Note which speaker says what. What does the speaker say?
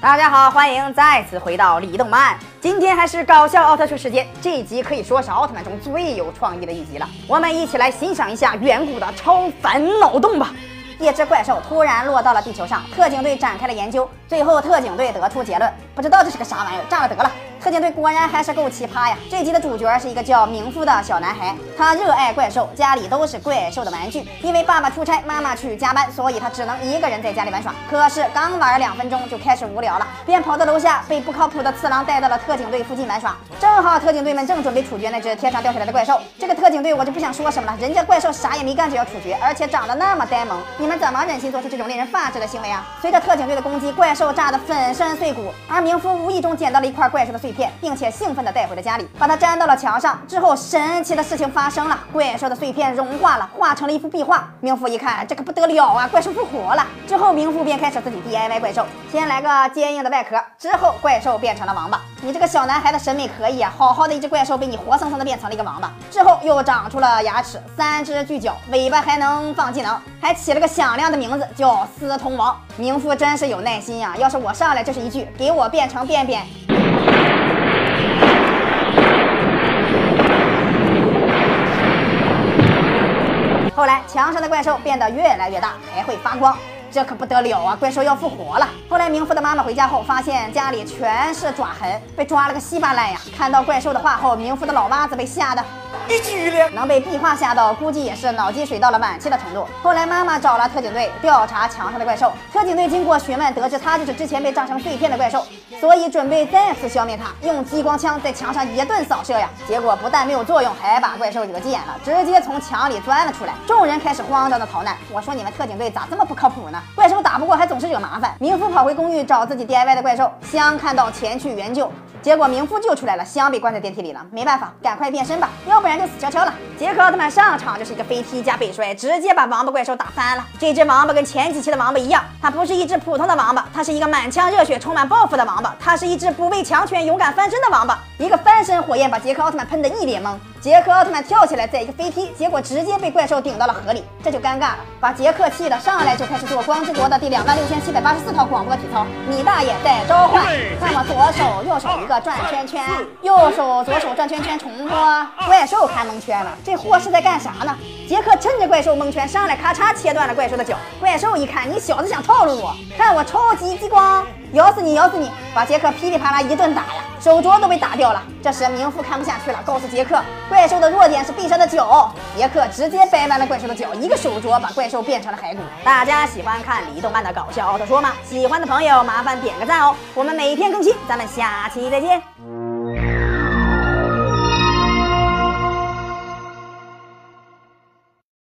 Speaker 1: 大家好，欢迎再次回到李动漫。今天还是搞笑奥特曼时间，这一集可以说是奥特曼中最有创意的一集了。我们一起来欣赏一下远古的超凡脑洞吧。一只怪兽突然落到了地球上，特警队展开了研究，最后特警队得出结论，不知道这是个啥玩意儿，炸了得了。特警队果然还是够奇葩呀！这集的主角是一个叫明夫的小男孩，他热爱怪兽，家里都是怪兽的玩具。因为爸爸出差，妈妈去加班，所以他只能一个人在家里玩耍。可是刚玩两分钟就开始无聊了，便跑到楼下，被不靠谱的次郎带到了特警队附近玩耍。正好特警队们正准备处决那只天上掉下来的怪兽。这个特警队我就不想说什么了，人家怪兽啥也没干就要处决，而且长得那么呆萌，你们怎么忍心做出这种令人发指的行为啊？随着特警队的攻击，怪兽炸得粉身碎骨，而明夫无意中捡到了一块怪兽的碎片，并且。兴奋地带回了家里，把它粘到了墙上。之后，神奇的事情发生了，怪兽的碎片融化了，化成了一幅壁画。冥府一看，这可不得了啊，怪兽复活了。之后，冥府便开始自己 DIY 怪兽，先来个坚硬的外壳，之后怪兽变成了王八。你这个小男孩的审美可以啊，好好的一只怪兽被你活生生的变成了一个王八。之后又长出了牙齿，三只巨角，尾巴还能放技能，还起了个响亮的名字叫司通王。冥府真是有耐心呀，要是我上来就是一句，给我变成便便。来，墙上的怪兽变得越来越大，还会发光，这可不得了啊！怪兽要复活了。后来，明夫的妈妈回家后，发现家里全是爪痕，被抓了个稀巴烂呀。看到怪兽的画后，明夫的老妈子被吓得。一巨了，能被壁画吓到，估计也是脑积水到了晚期的程度。后来妈妈找了特警队调查墙上的怪兽，特警队经过询问，得知他就是之前被炸成碎片的怪兽，所以准备再次消灭他，用激光枪在墙上一顿扫射呀。结果不但没有作用，还把怪兽惹急眼了，直接从墙里钻了出来。众人开始慌张的逃难。我说你们特警队咋这么不靠谱呢？怪兽打不过还总是惹麻烦。明夫跑回公寓找自己 DIY 的怪兽，香看到前去援救。结果明夫救出来了，香被关在电梯里了，没办法，赶快变身吧，要不然就死翘翘了。杰克奥特曼上场就是一个飞踢加背摔，直接把王八怪兽打翻了。这只王八跟前几期的王八一样，它不是一只普通的王八，它是一个满腔热血、充满抱负的王八，它是一只不畏强权、勇敢翻身的王八。一个翻身火焰把杰克奥特曼喷得一脸懵。杰克奥特曼跳起来，再一个飞踢，结果直接被怪兽顶到了河里，这就尴尬了，把杰克气的上来就开始做光之国的第两万六千七百八十四套广播体操。你大爷在召唤，看我左手右手一个转圈圈，右手左手转圈圈重播。怪兽看蒙圈了，这货是在干啥呢？杰克趁着怪兽蒙圈上来，咔嚓切断了怪兽的脚。怪兽一看，你小子想套路我，看我超级激光，咬死你，咬死你！把杰克噼里啪啦一顿打呀。手镯都被打掉了。这时明富看不下去了，告诉杰克，怪兽的弱点是臂上的脚。杰克直接掰弯了怪兽的脚，一个手镯把怪兽变成了骸骨。大家喜欢看李动漫的搞笑奥特说吗？喜欢的朋友麻烦点个赞哦。我们每天更新，咱们下期再见。